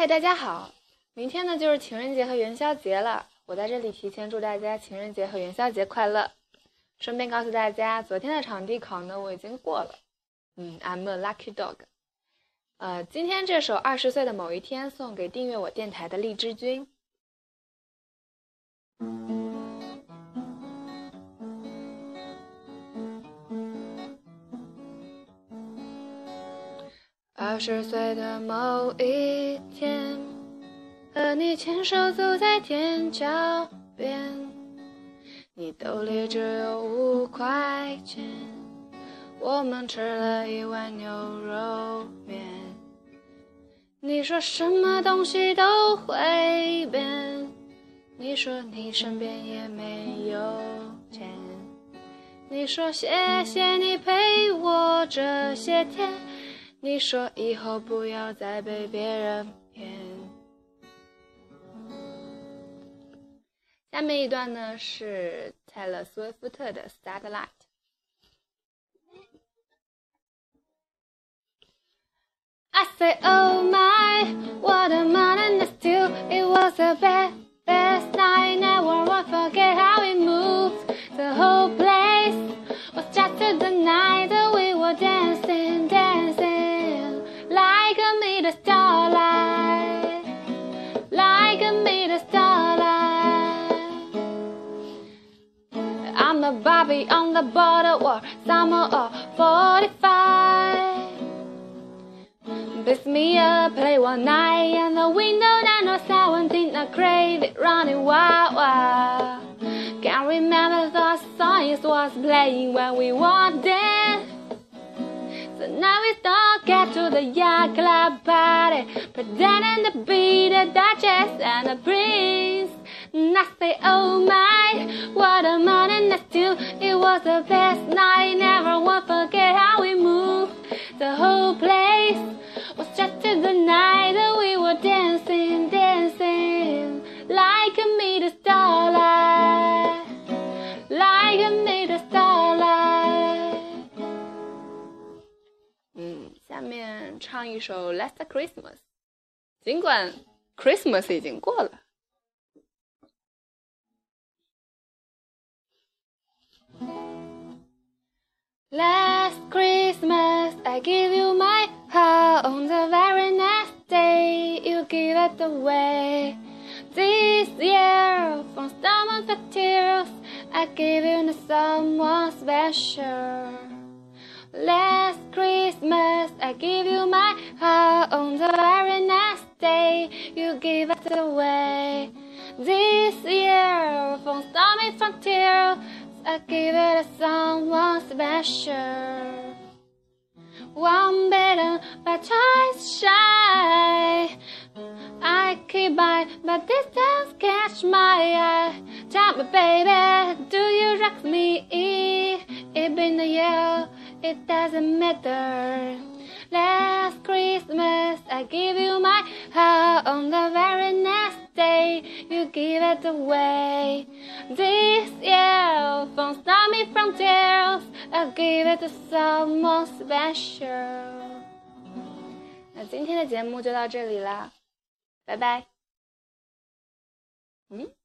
嗨，大家好！明天呢就是情人节和元宵节了，我在这里提前祝大家情人节和元宵节快乐。顺便告诉大家，昨天的场地考呢我已经过了。嗯，I'm a lucky dog。呃，今天这首《二十岁的某一天》送给订阅我电台的荔枝君。二十岁的某一天，和你牵手走在天桥边，你兜里只有五块钱，我们吃了一碗牛肉面。你说什么东西都会变，你说你身边也没有钱，你说谢谢你陪我这些天。你说以后不要再被别人骗。下面一段呢是泰勒·斯威夫特的《Starlight》。I say, oh my, what a morning! Still, it was a bed. A Barbie on the border war, summer of 45. Pick me up, play one night on the window, 917, I crave it, running wild, wild. Can't remember the song it was playing when we walked in. So now we don't get to the yacht club party, pretending to be the Duchess and the Prince. And I say, oh my, what a morning, that's still, it was the best night, never will forget how we moved. The whole place was just the night that we were dancing, dancing, like a meter starlight, like a meter starlight. 嗯，下面唱一首《Last Christmas》，尽管 Christmas 已经过了。 I gave you my heart. On the very next day, you give it away. This year, from stomach to tears, I gave you to someone special. Last Christmas, I gave you my heart. On the very next day, you give it away. This year, from stomach to tears, I give it to someone special. One bitten, but twice shy. I keep by, but distance catch my eye. Tell me, baby, do you rock me? It been a year, it doesn't matter. Last Christmas, I gave you my heart. On the very next day, you give it away. This year, from stormy I'll give it someone special. 那今天的节目就到这里啦，拜拜。嗯。